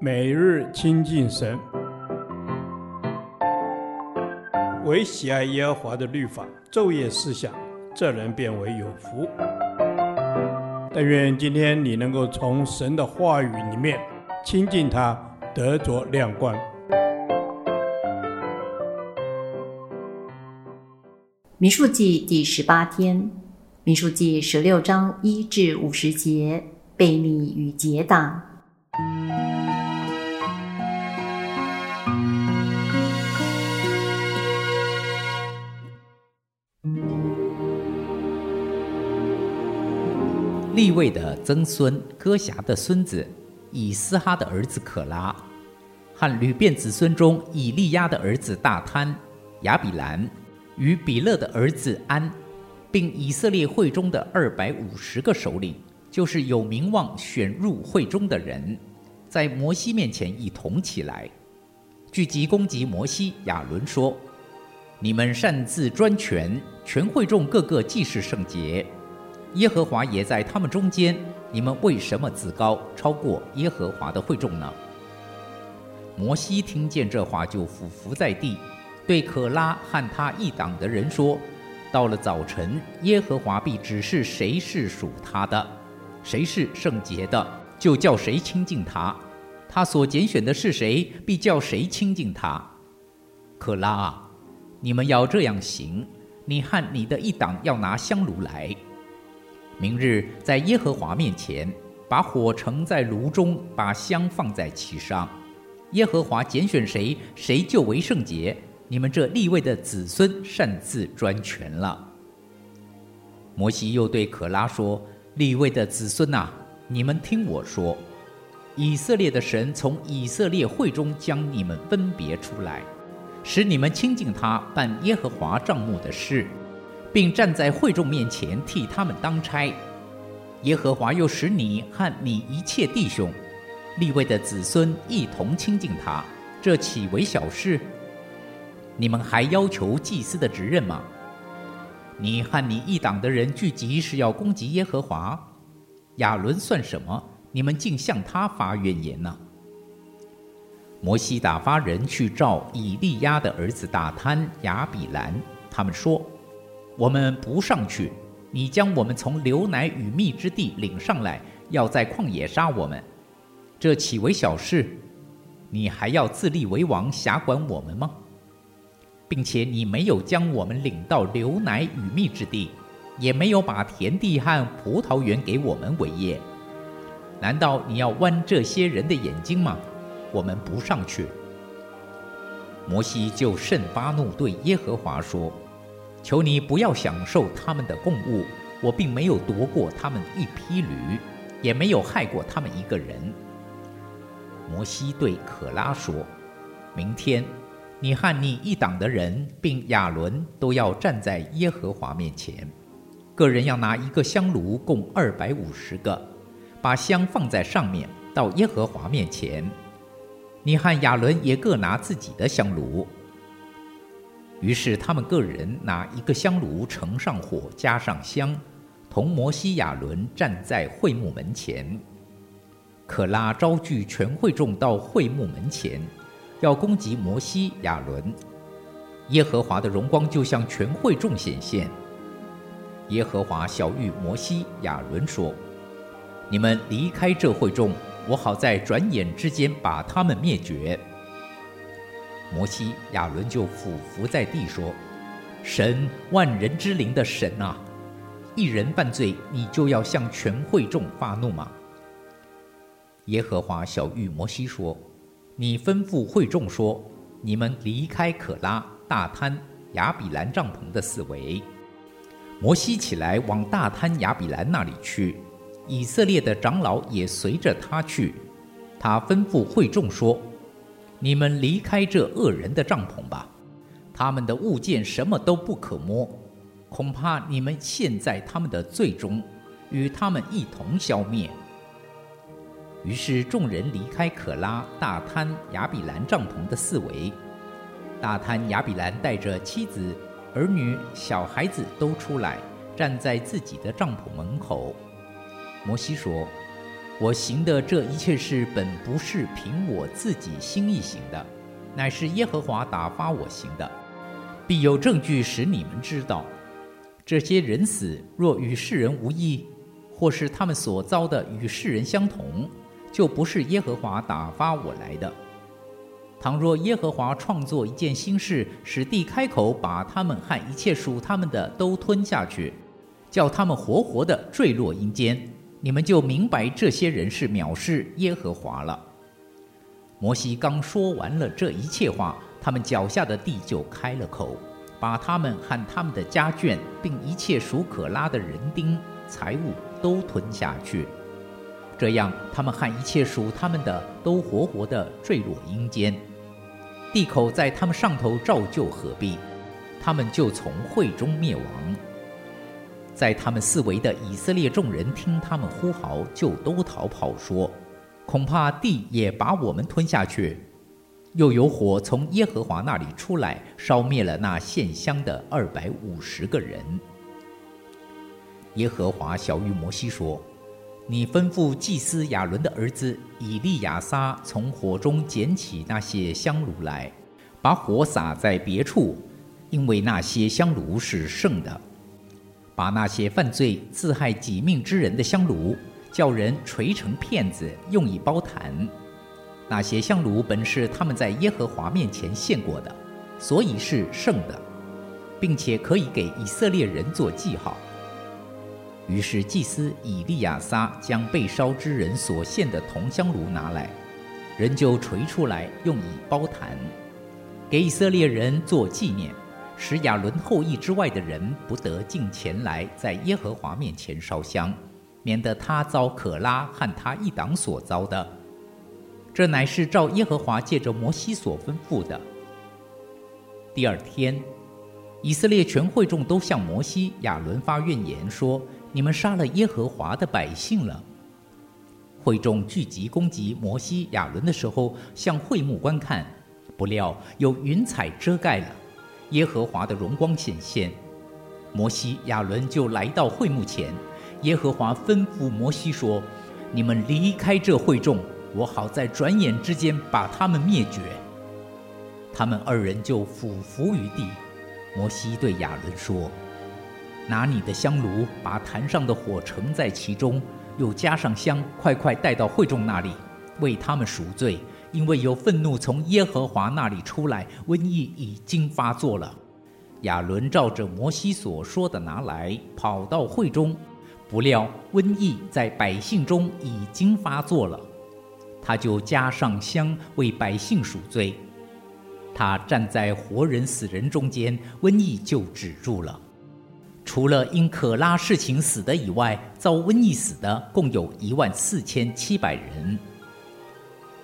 每日亲近神，唯喜爱耶和华的律法，昼夜思想，这人便为有福。但愿今天你能够从神的话语里面亲近他，得着亮光。民数记第十八天，民数记十六章一至五十节，悖逆与结党。利位的曾孙哥辖的孙子以斯哈的儿子可拉，和流便子孙中以利押的儿子大贪、亚比兰。与比勒的儿子安，并以色列会中的二百五十个首领。就是有名望选入会中的人，在摩西面前一同起来，聚集攻击摩西、亚伦，说：“你们擅自专权，全会众个个既是圣洁，耶和华也在他们中间，你们为什么自高，超过耶和华的会众呢？”摩西听见这话，就俯伏在地，对可拉和他一党的人说：“到了早晨，耶和华必指示谁是属他的。”谁是圣洁的，就叫谁亲近他；他所拣选的是谁，必叫谁亲近他。可拉啊，你们要这样行：你和你的一党要拿香炉来，明日在耶和华面前，把火盛在炉中，把香放在其上。耶和华拣选谁，谁就为圣洁。你们这立位的子孙擅自专权了。摩西又对可拉说。立位的子孙呐，你们听我说，以色列的神从以色列会中将你们分别出来，使你们亲近他，办耶和华帐幕的事，并站在会众面前替他们当差。耶和华又使你和你一切弟兄，立位的子孙一同亲近他，这岂为小事？你们还要求祭司的职任吗？你和你一党的人聚集是要攻击耶和华，亚伦算什么？你们竟向他发怨言呢？摩西打发人去召以利押的儿子大坍、亚比兰，他们说：“我们不上去，你将我们从流奶与蜜之地领上来，要在旷野杀我们，这岂为小事？你还要自立为王，辖管我们吗？”并且你没有将我们领到流奶与蜜之地，也没有把田地和葡萄园给我们为业，难道你要剜这些人的眼睛吗？我们不上去。摩西就甚发怒，对耶和华说：“求你不要享受他们的供物，我并没有夺过他们一批驴，也没有害过他们一个人。”摩西对可拉说：“明天。”你和你一党的人，并亚伦都要站在耶和华面前，个人要拿一个香炉，共二百五十个，把香放在上面，到耶和华面前。你和亚伦也各拿自己的香炉。于是他们个人拿一个香炉，盛上火，加上香，同摩西、亚伦站在会幕门前。可拉招聚全会众到会幕门前。要攻击摩西、亚伦，耶和华的荣光就向全会众显现。耶和华晓諭摩西、亚伦说：“你们离开这会众，我好在转眼之间把他们灭绝。”摩西、亚伦就俯伏在地说：“神万人之灵的神啊，一人犯罪，你就要向全会众发怒吗？”耶和华晓諭摩西说。你吩咐会众说：“你们离开可拉、大滩、亚比兰帐篷的四围。”摩西起来往大滩、亚比兰那里去，以色列的长老也随着他去。他吩咐会众说：“你们离开这恶人的帐篷吧，他们的物件什么都不可摸，恐怕你们陷在他们的罪中，与他们一同消灭。”于是众人离开可拉、大坍、亚比兰帐篷的四围。大坍、亚比兰带着妻子、儿女、小孩子都出来，站在自己的帐篷门口。摩西说：“我行的这一切事，本不是凭我自己心意行的，乃是耶和华打发我行的。必有证据使你们知道，这些人死若与世人无异，或是他们所遭的与世人相同，就不是耶和华打发我来的。倘若耶和华创作一件新事，使地开口，把他们和一切属他们的都吞下去，叫他们活活的坠落阴间。你们就明白这些人是藐视耶和华了。摩西刚说完了这一切话，他们脚下的地就开了口，把他们和他们的家眷，并一切属可拉的人丁财物都吞下去。这样，他们和一切属他们的都活活的坠落阴间。地口在他们上头照旧合闭，他们就从会中灭亡。在他们四围的以色列众人听他们呼号，就都逃跑，说：“恐怕地也把我们吞下去。”又有火从耶和华那里出来，烧灭了那献香的二百五十个人。耶和华晓諭摩西说：“你吩咐祭司亚伦的儿子以利亚撒从火中捡起那些香炉来，把火撒在别处，因为那些香炉是圣的。”把那些犯罪自害己命之人的香炉，叫人锤成片子，用以包坛。那些香炉本是他们在耶和华面前献过的，所以是圣的，并且可以给以色列人做记号。于是祭司以利亚撒将被烧之人所献的铜香炉拿来，人就锤出来，用以包坛，给以色列人做纪念。使亚伦后裔之外的人不得进前来，在耶和华面前烧香，免得他遭可拉和他一党所遭的。这乃是照耶和华借着摩西所吩咐的。第二天，以色列全会众都向摩西、亚伦发怨言，说：“你们杀了耶和华的百姓了。”会众聚集攻击摩西、亚伦的时候，向会幕观看，不料有云彩遮盖了。耶和华的荣光显现，摩西、亚伦就来到会幕前。耶和华吩咐摩西说：“你们离开这会众，我好在转眼之间把他们灭绝。”他们二人就俯伏于地。摩西对亚伦说：“拿你的香炉，把坛上的火盛在其中，又加上香，快快带到会众那里，为他们赎罪。”因为有愤怒从耶和华那里出来，瘟疫已经发作了。亚伦照着摩西所说的拿来，跑到会中，不料瘟疫在百姓中已经发作了。他就加上香为百姓赎罪。他站在活人死人中间，瘟疫就止住了。除了因可拉事情死的以外，遭瘟疫死的共有一万四千七百人。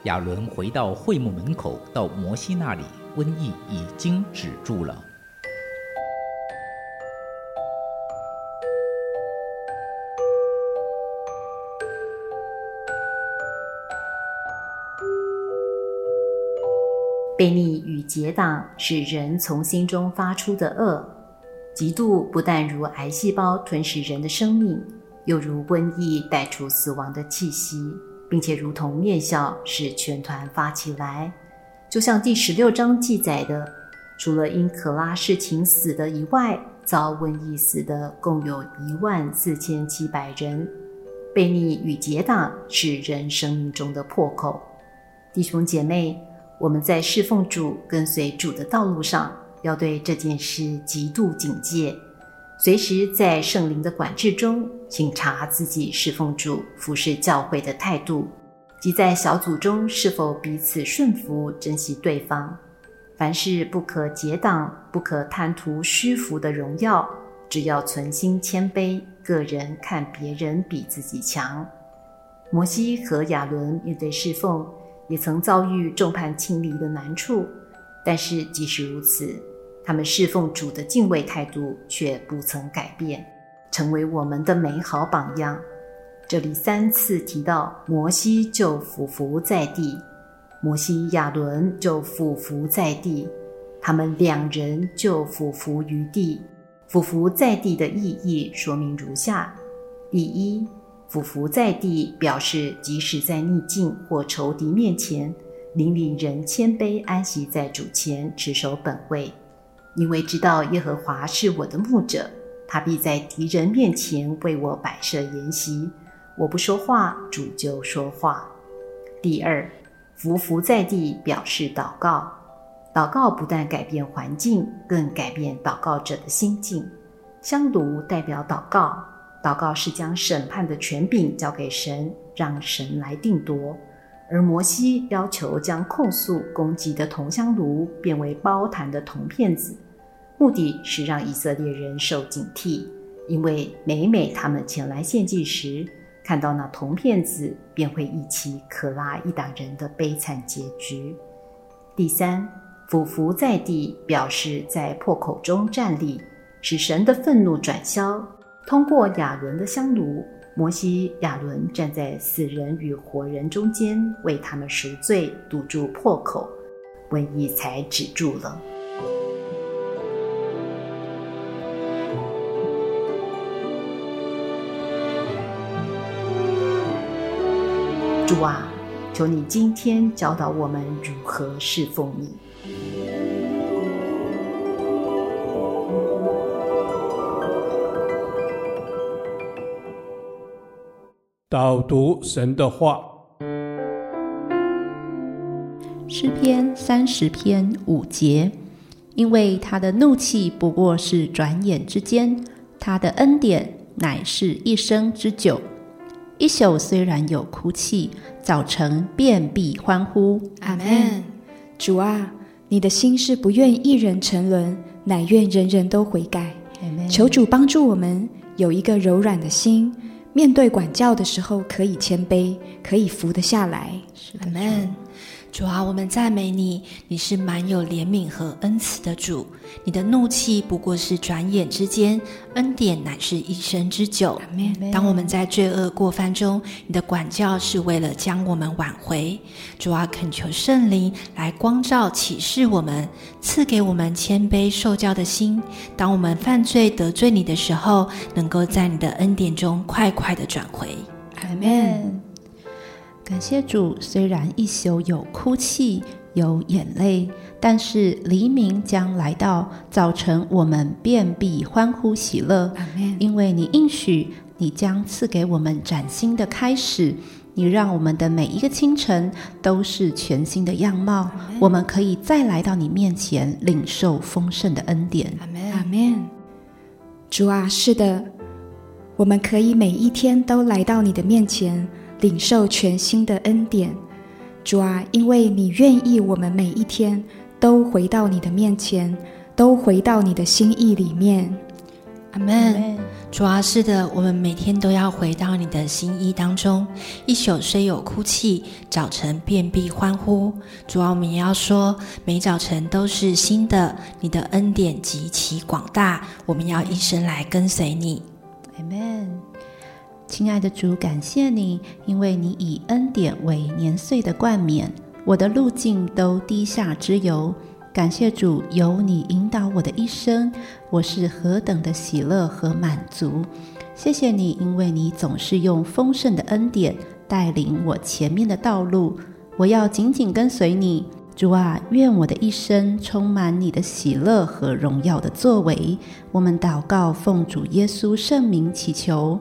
亚伦回到会幕门口，到摩西那里，瘟疫已经止住了。悖逆与结党是人从心中发出的恶，嫉妒不但如癌细胞吞噬人的生命，又如瘟疫带出死亡的气息。并且如同面笑，使全团发起来，就像第十六章记载的，除了因可拉事情死的以外，遭瘟疫死的共有一万四千七百人。悖逆与结党是人生命中的破口。弟兄姐妹，我们在侍奉主、跟随主的道路上，要对这件事极度警戒。随时在圣灵的管制中，省察自己侍奉主、服侍教会的态度，即在小组中是否彼此顺服、珍惜对方。凡事不可结党，不可贪图虚浮的荣耀，只要存心谦卑，个人看别人比自己强。摩西和亚伦面对侍奉，也曾遭遇众叛亲离的难处，但是即使如此，他们侍奉主的敬畏态度却不曾改变，成为我们的美好榜样。这里三次提到摩西就俯伏在地，摩西亚伦就俯伏在地，他们两人就俯伏于地。俯伏在地的意义说明如下：第一，俯伏在地，表示即使在逆境或仇敌面前，灵里仍谦卑安息在主前，持守本位，因为知道耶和华是我的牧者，他必在敌人面前为我摆设筵席。我不说话，主就说话。第二，俯伏在地，表示祷告。祷告不但改变环境，更改变祷告者的心境。香炉代表祷告。祷告是将审判的权柄交给神，让神来定夺。而摩西要求将控诉攻击的铜香炉变为包坛的铜片子，目的是让以色列人受警惕，因为每每他们前来献祭时，看到那铜片子，便会忆起可拉一党人的悲惨结局。第三，俯伏在地，表示在破口中站立，使神的愤怒转消。通过亚伦的香炉，摩西、亚伦站在死人与活人中间，为他们赎罪，堵住破口，瘟疫才止住了。主啊，求你今天教导我们如何侍奉你。导读神的话，诗篇三十篇五节，因为他的怒气不过是转眼之间，他的恩典乃是一生之久。一宿虽然有哭泣，早晨便必欢呼。阿门。主啊，你的心是不愿一人沉沦，乃愿人人都悔改。求主帮助我们有一个柔软的心。面对管教的时候，可以谦卑，可以服得下来。阿门。主啊，我们赞美你，你是满有怜悯和恩慈的主。你的怒气不过是转眼之间，恩典乃是一生之久。当我们在罪恶过犯中，你的管教是为了将我们挽回。主啊，恳求圣灵来光照启示我们，赐给我们谦卑受教的心。当我们犯罪得罪你的时候，能够在你的恩典中快快的转回。阿门。感谢主，虽然一宿有哭泣，有眼泪，但是黎明将来到，早晨我们便必欢呼喜乐。因为你应许，你将赐给我们崭新的开始，你让我们的每一个清晨都是全新的样貌，我们可以再来到你面前，领受丰盛的恩典。阿门，阿门。主啊，是的，我们可以每一天都来到你的面前。领受全新的恩典，主啊，因为你愿意我们每一天都回到你的面前，都回到你的心意里面。阿门。主啊，是的，我们每天都要回到你的心意当中。一宿虽有哭泣，早晨便必欢呼。主啊，我们也要说，每早晨都是新的，你的恩典极其广大，我们要一生来跟随你。阿门。亲爱的主，感谢你，因为你以恩典为年岁的冠冕，我的路径都低下之由。感谢主，有你引导我的一生，我是何等的喜乐和满足。谢谢你，因为你总是用丰盛的恩典带领我前面的道路，我要紧紧跟随你。主啊，愿我的一生充满你的喜乐和荣耀的作为。我们祷告，奉主耶稣圣名祈求。